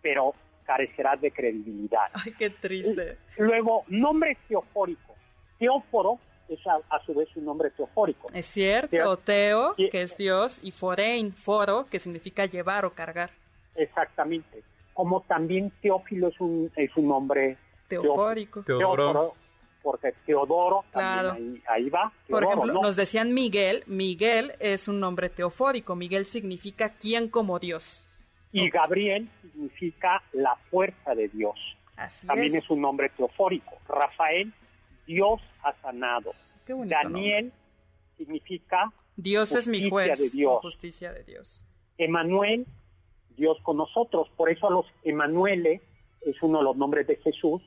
D: pero carecerás de credibilidad.
C: Ay, qué triste.
D: Luego, nombre teofórico Teóforo es a, su vez un nombre teofórico.
C: Es cierto, Teo, que es Dios, y forein, foro, que significa llevar o cargar.
D: Exactamente. Como también Teófilo es un, es un nombre
C: teofórico.
D: Teodoro. porque Teodoro también ahí, va.
C: Por ejemplo, nos decían Miguel. Miguel es un nombre teofórico. Miguel significa quien como Dios.
D: Y Gabriel significa la fuerza de Dios.
C: Así
D: también es. un nombre teofórico. Rafael Dios ha sanado. Daniel significa
C: Dios es mi juez,
D: de Dios.
C: justicia de Dios.
D: Emanuel, Dios con nosotros. Por eso a los Emanuele es uno de los nombres de Jesús.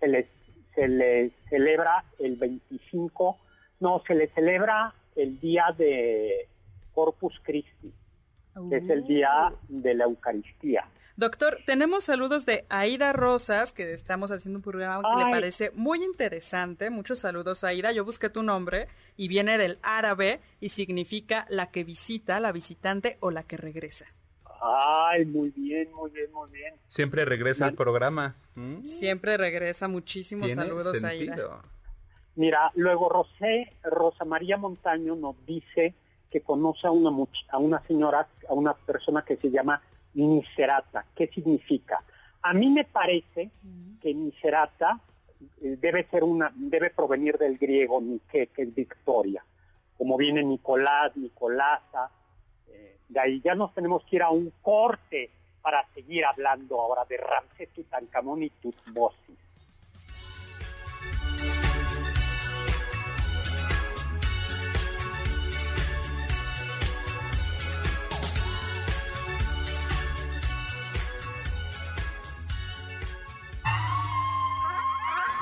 D: Se les, se les celebra el 25, no, se les celebra el día de Corpus Christi, que es el día uh. de la Eucaristía.
C: Doctor, tenemos saludos de Aida Rosas, que estamos haciendo un programa que le parece muy interesante. Muchos saludos, Aida. Yo busqué tu nombre y viene del árabe y significa la que visita, la visitante o la que regresa.
D: Ay, muy bien, muy bien, muy bien.
E: Siempre regresa al programa.
C: ¿Mm? Siempre regresa. Muchísimos saludos, Aida.
D: Mira, luego Rosé, Rosa María Montaño nos dice que conoce a una, a una señora, a una persona que se llama Nicerata. ¿Qué significa? A mí me parece que Nicerata eh, debe ser una, debe provenir del griego Nike, que es victoria, como viene Nicolás, Nicolasa, eh, de ahí ya nos tenemos que ir a un corte para seguir hablando ahora de Ramsés Tutankamón y Tutmosis.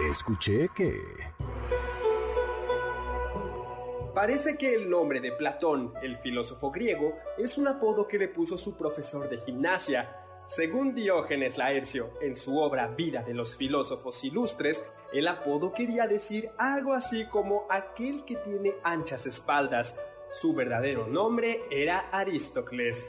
A: Escuché que...
F: Parece que el nombre de Platón, el filósofo griego, es un apodo que le puso su profesor de gimnasia. Según Diógenes Laercio, en su obra Vida de los Filósofos Ilustres, el apodo quería decir algo así como aquel que tiene anchas espaldas. Su verdadero nombre era Aristócles.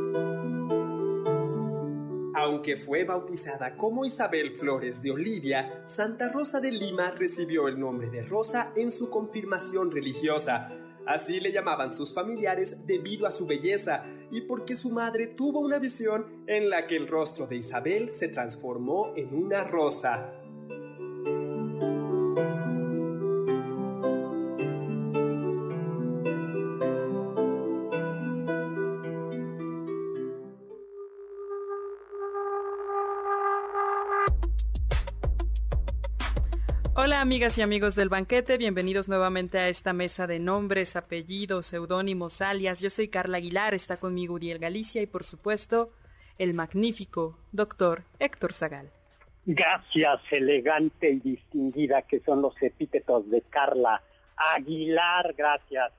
F: Aunque fue bautizada como Isabel Flores de Olivia, Santa Rosa de Lima recibió el nombre de Rosa en su confirmación religiosa. Así le llamaban sus familiares debido a su belleza y porque su madre tuvo una visión en la que el rostro de Isabel se transformó en una rosa.
C: Hola amigas y amigos del banquete, bienvenidos nuevamente a esta mesa de nombres, apellidos, seudónimos, alias. Yo soy Carla Aguilar, está conmigo Uriel Galicia y por supuesto el magnífico doctor Héctor Zagal.
D: Gracias, elegante y distinguida, que son los epítetos de Carla Aguilar, gracias.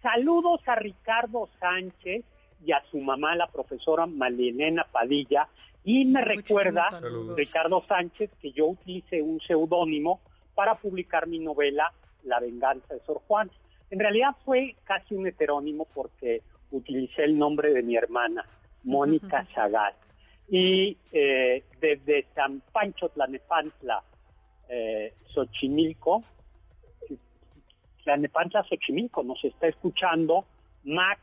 D: Saludos a Ricardo Sánchez y a su mamá, la profesora Malelena Padilla. Y me recuerda, Ricardo Sánchez, que yo utilicé un seudónimo para publicar mi novela La venganza de Sor Juan. En realidad fue casi un heterónimo porque utilicé el nombre de mi hermana, Mónica Zagal. Y eh, desde San Pancho Tlanepantla, eh, Xochimilco, Tlanepantla, Xochimilco, nos está escuchando Max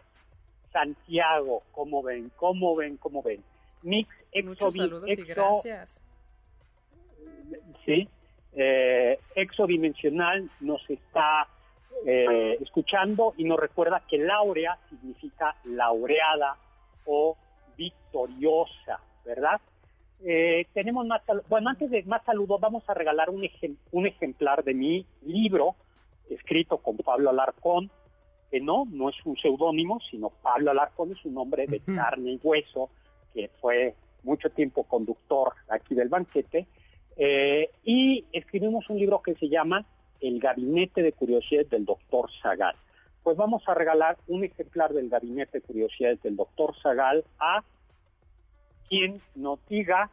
D: Santiago, ¿cómo ven? ¿Cómo ven? ¿Cómo ven?
C: Mix Muchos saludos y gracias.
D: Eh, exodimensional nos está eh, escuchando y nos recuerda que laurea significa laureada o victoriosa, ¿verdad? Eh, tenemos más, bueno, antes de más saludos, vamos a regalar un, un ejemplar de mi libro, escrito con Pablo Alarcón, que no, no es un seudónimo, sino Pablo Alarcón es un nombre de carne y hueso, que fue mucho tiempo conductor aquí del banquete, eh, y escribimos un libro que se llama El Gabinete de Curiosidades del Doctor Zagal. Pues vamos a regalar un ejemplar del Gabinete de Curiosidades del Doctor Zagal a quien nos diga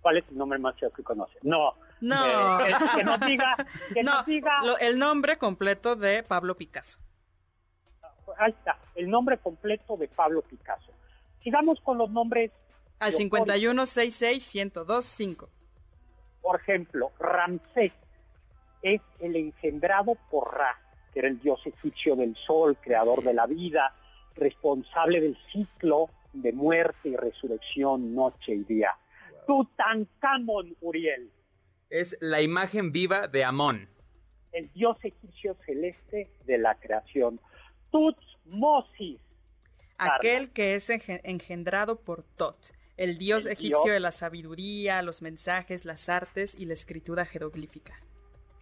D: cuál es el nombre más feo que conoce. No.
C: No.
D: Eh, que, nos diga, que nos diga
C: el nombre completo de Pablo Picasso.
D: Ahí está, el nombre completo de Pablo Picasso. Sigamos con los nombres
C: al 5166125.
D: Por ejemplo, Ramsés es el engendrado por Ra, que era el dios egipcio del sol, creador de la vida, responsable del ciclo de muerte y resurrección noche y día. Tutankamón, Uriel.
E: Es la imagen viva de Amón.
D: El dios egipcio celeste de la creación. Tutmosis.
C: Aquel que es engendrado por Tot el dios egipcio de la sabiduría, los mensajes, las artes y la escritura jeroglífica.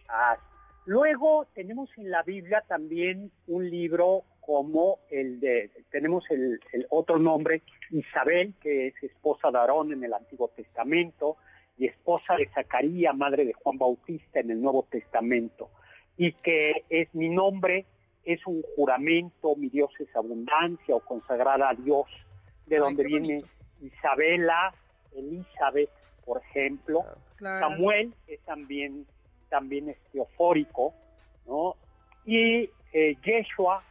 D: Ah, luego tenemos en la Biblia también un libro como el de, tenemos el, otro nombre, Isabel, que es esposa de Aarón en el Antiguo Testamento, y esposa de Zacarías, madre de Juan Bautista en el Nuevo Testamento, y que es mi nombre, es un juramento, mi Dios es abundancia o consagrada a Dios, de donde viene Isabela, Elizabeth, por ejemplo. Samuel es también, también es teofórico, ¿no? Y eh, Yeshua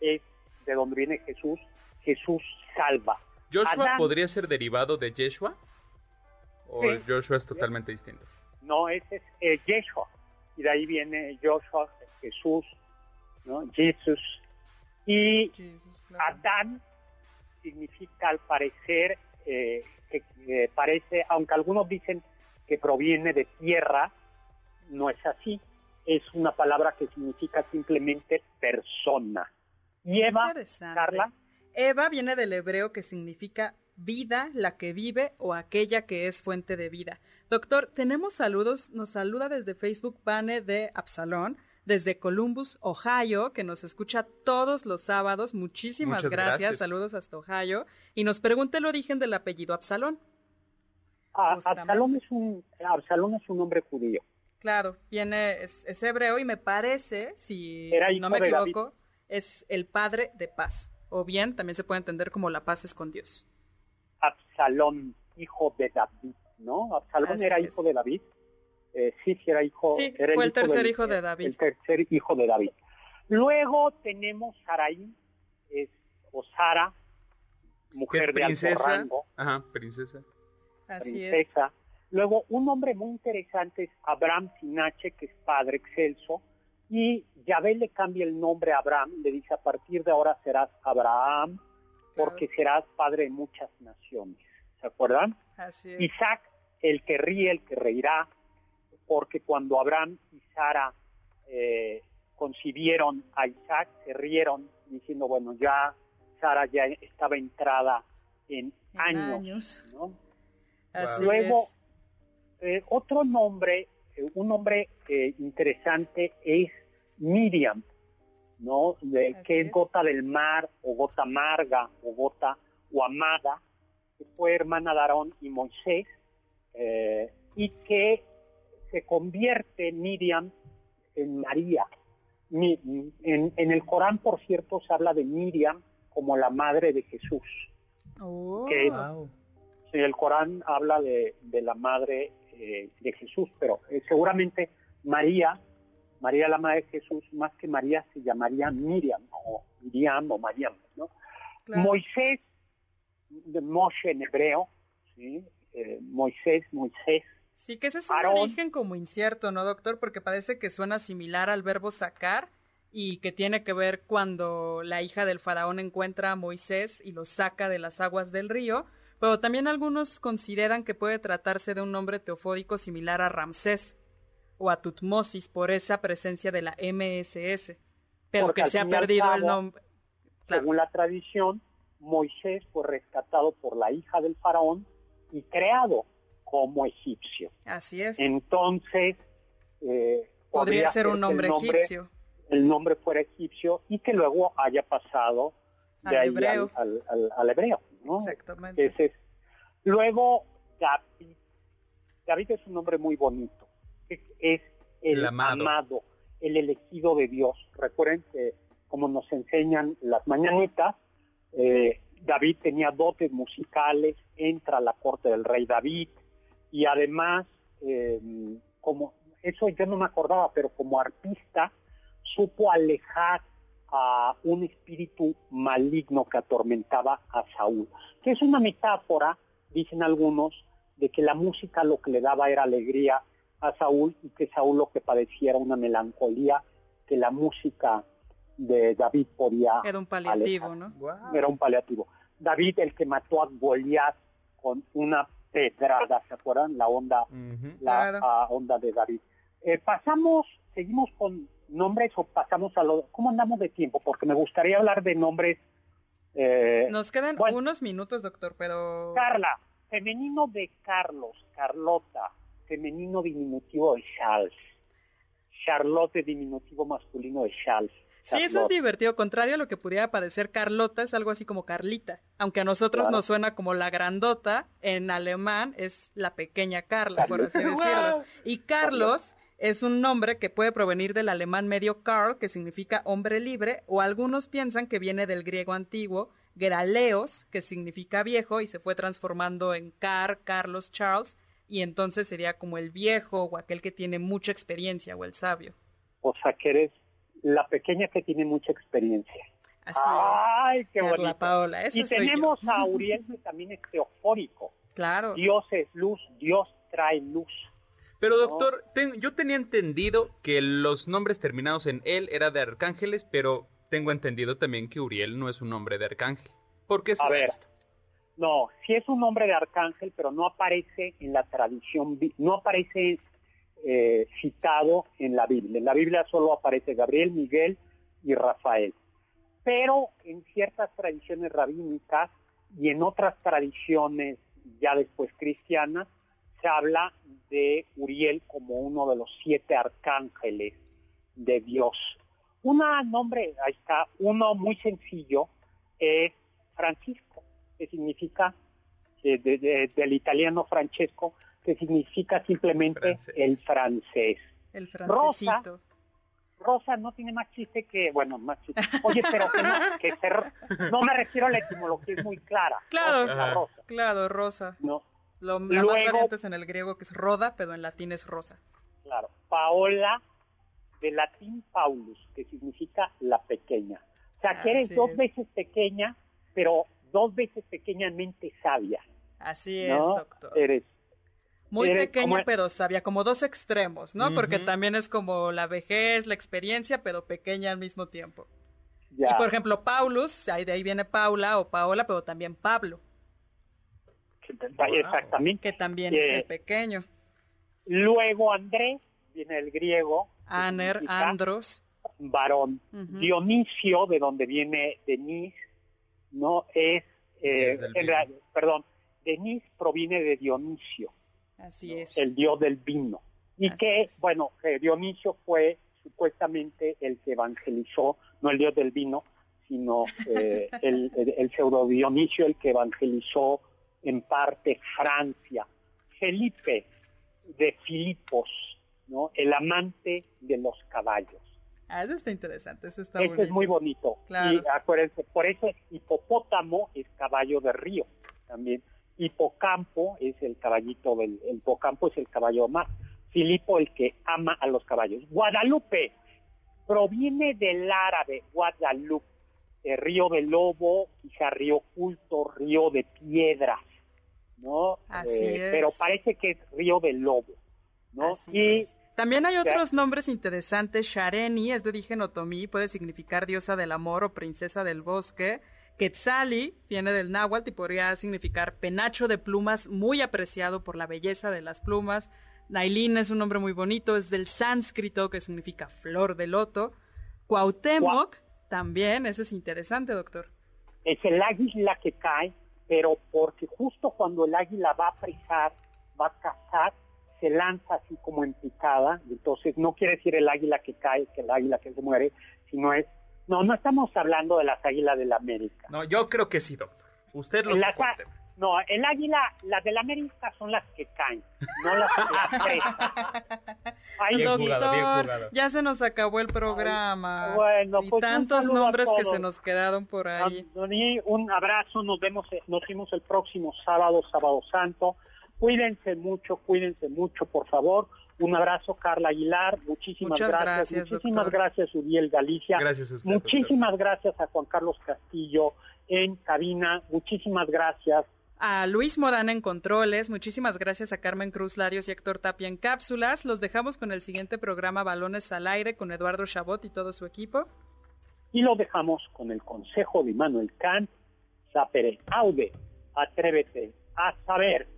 D: es de donde viene Jesús, Jesús salva.
E: ¿Joshua podría ser derivado de Yeshua? ¿O Joshua es totalmente distinto?
D: No, ese es eh, Yeshua. Y de ahí viene Joshua, Jesús, ¿no? Jesús. Y Adán significa al parecer, eh, que eh, parece, aunque algunos dicen que proviene de tierra, no es así. Es una palabra que significa simplemente persona. Y Eva, Carla.
C: Eva viene del hebreo que significa vida, la que vive o aquella que es fuente de vida. Doctor, tenemos saludos. Nos saluda desde Facebook Vane de Absalón desde Columbus, Ohio, que nos escucha todos los sábados. Muchísimas gracias. Saludos hasta Ohio. Y nos pregunta el origen del apellido Absalón.
D: Absalón es un Absalón es un hombre judío.
C: Claro, viene es, hebreo y me parece, si no me equivoco, es el padre de paz. O bien también se puede entender como la paz es con Dios.
D: Absalón, hijo de David, ¿no? Absalón era hijo de David. Eh, sí, era hijo.
C: Sí, fue el, tercer hijo de David.
D: El tercer hijo de David. Luego tenemos Saraí, es, o Sara, mujer de alto rango.
E: Ajá, princesa.
C: Así
D: princesa. Luego, un nombre muy interesante es Abraham Sinache, que es padre excelso, y Yahvé le cambia el nombre a Abraham, le dice, a partir de ahora serás Abraham, porque serás padre de muchas naciones. ¿Se acuerdan?
C: Así es.
D: Isaac, el que ríe, el que reirá, porque cuando Abraham y Sara eh, concibieron a Isaac, se rieron diciendo, bueno, ya Sara ya estaba entrada en, años. ¿no? Luego, eh, otro nombre, eh, un nombre interesante es Miriam, ¿no? que es, gota del mar o gota amarga o gota o amada, que fue hermana de Aarón y Moisés, y que se convierte Miriam en María. En, el Corán, por cierto, se habla de Miriam como la madre de Jesús.
C: Oh.
D: el Corán habla de, la madre eh, de Jesús, pero eh, seguramente María, María la madre de Jesús, más que María se llamaría Miriam o Miriam o Mariam, ¿no? Moisés, de Moshe en hebreo, ¿sí? Eh, Moisés, Moisés,
C: Sí, que ese es un origen como incierto, ¿no, doctor? Porque parece que suena similar al verbo sacar y que tiene que ver cuando la hija del faraón encuentra a Moisés y lo saca de las aguas del río, pero también algunos consideran que puede tratarse de un nombre teofórico similar a Ramsés o a Tutmosis por esa presencia de la MSS, pero que se ha perdido el nombre.
D: Según la tradición, Moisés fue rescatado por la hija del faraón y creado como egipcio.
C: Así es.
D: Entonces,
C: eh, podría ser un nombre, egipcio.
D: El nombre fuera egipcio y que luego haya pasado
C: de al hebreo.
D: Al, hebreo. ¿no?
C: Exactamente.
D: luego, David. David es un nombre muy bonito. Es, el, amado. el elegido de Dios. Recuerden que, como nos enseñan las mañanitas, eh, David tenía dotes musicales, entra a la corte del rey David, y además, eh, como eso yo no me acordaba, pero como artista supo alejar a un espíritu maligno que atormentaba a Saúl, que es una metáfora, dicen algunos, de que la música lo que le daba era alegría a Saúl y que Saúl lo que padecía era una melancolía que la música de David podía
C: Era un paliativo, ¿no?
D: Era un paliativo. David, el que mató a Goliat con una pedrada, ¿se acuerdan? La onda, la onda de David. Eh, pasamos, seguimos con nombres o pasamos a lo, ¿cómo andamos de tiempo? Porque me gustaría hablar de nombres.
C: Eh, Nos quedan unos minutos, doctor, pero.
D: Carla, femenino de Carlos, Carlota, femenino diminutivo de Charles. Charlotte, diminutivo masculino de Charles.
C: Sí, eso es divertido. Contrario a lo que pudiera parecer Carlota, es algo así como Carlita. Aunque a nosotros nos suena como la grandota, en alemán es la pequeña Carla, por así decirlo. Y Carlos es un nombre que puede provenir del alemán medio Karl, que significa hombre libre, o algunos piensan que viene del griego antiguo, Geraleos, que significa viejo, y se fue transformando en Car, Carlos, Charles, y entonces sería como el viejo o aquel que tiene mucha experiencia o el sabio.
D: O sea que eres la pequeña que tiene mucha experiencia.
C: Así
D: Ay, qué bonito.
C: Paola,
D: y tenemos a Uriel que también es teofórico.
C: Claro.
D: Dios es luz, Dios trae luz.
E: Pero doctor, yo tenía entendido que los nombres terminados en él era de arcángeles, pero tengo entendido también que Uriel no es un nombre de arcángel. ¿Por qué es
D: A ver, no, sí es un nombre de arcángel, pero no aparece en la tradición, no aparece eh, citado en la Biblia. En la Biblia solo aparece Gabriel, Miguel y Rafael. Pero en ciertas tradiciones rabínicas y en otras tradiciones ya después cristianas, se habla de Uriel como uno de los siete arcángeles de Dios. Un nombre, ahí está, uno muy sencillo es Francisco, que significa del italiano Francesco, que significa simplemente el francés.
C: El francesito.
D: Rosa, Rosa no tiene más chiste que, bueno, más chiste. Oye, pero que no, que no me refiero a la etimología, es muy clara.
C: Claro, rosa. claro, rosa.
D: No.
C: Lo, la Luego, más en el griego que es roda, pero en latín es rosa.
D: Claro. Paola, de latín Paulus, que significa la pequeña. O sea, que eres dos veces pequeña, pero dos veces pequeñamente sabia.
C: Así es, doctor.
D: Eres
C: muy pequeña pero sabia, como dos extremos, ¿no? Porque también es como la vejez, la experiencia, pero pequeña al mismo tiempo. Y por ejemplo, Paulus, de ahí viene Paula o Paola, pero también Pablo.
D: Exactamente.
C: Que también es el pequeño.
D: Luego Andrés, viene el griego.
C: Aner, Andros.
D: Varón. Dionisio, de donde viene Denis, ¿no? Es, eh, perdón, Denis proviene de Dionisio.
C: Así es.
D: El dios del vino. Y que, bueno, Dionisio fue supuestamente el que evangelizó, no el dios del vino, sino eh, el, el, pseudo Dionisio el que evangelizó en parte Francia. Felipe de Filipos, ¿no? El amante de los caballos.
C: Ah, eso está interesante, eso está
D: es muy bonito. Y acuérdense, por eso hipopótamo es caballo de río también. Hipocampo es el caballito del el hipocampo es el caballo más. Filipo el que ama a los caballos. Guadalupe proviene del árabe Guadalupe, río de lobo, quizá río oculto, río de piedras, ¿no?
C: Así eh,
D: Pero parece que es río de lobo, ¿no? y
C: También hay otros nombres interesantes. Shareni es de origen otomí, puede significar diosa del amor o princesa del bosque. Quetzali viene del náhuatl y podría significar penacho de plumas muy apreciado por la belleza de las plumas. Nailin es un nombre muy bonito, es del sánscrito que significa flor de loto. Cuauhtémoc también, ese es interesante, doctor.
D: Es el águila que cae, pero porque justo cuando el águila va a presar, va a cazar, se lanza así como en picada, entonces no quiere decir el águila que cae, que el águila que se muere, sino es no, no estamos hablando de las águilas del la América.
E: No, yo creo que sí, doctor. Usted lo sabe.
D: No, el águila, las del América son las que caen, no las que
C: Ay, doctor, ya se nos acabó el programa. bueno, y pues tantos nombres que se nos quedaron por ahí.
D: Un abrazo, nos vemos, nos vemos el próximo sábado, sábado santo. Cuídense mucho, cuídense mucho, por favor. Un abrazo, Carla Aguilar. Muchísimas gracias. Muchísimas gracias, Uriel Galicia.
E: Gracias a usted,
D: Muchísimas gracias a Juan Carlos Castillo en cabina. Muchísimas gracias.
C: A Luis Modana en controles, muchísimas gracias a Carmen Cruz Larios y Héctor Tapia en cápsulas. Los dejamos con el siguiente programa Balones al Aire con Eduardo Chabot y todo su equipo.
D: Y lo dejamos con el consejo de Manuel Kant, Sapere Aude, atrévete a saber.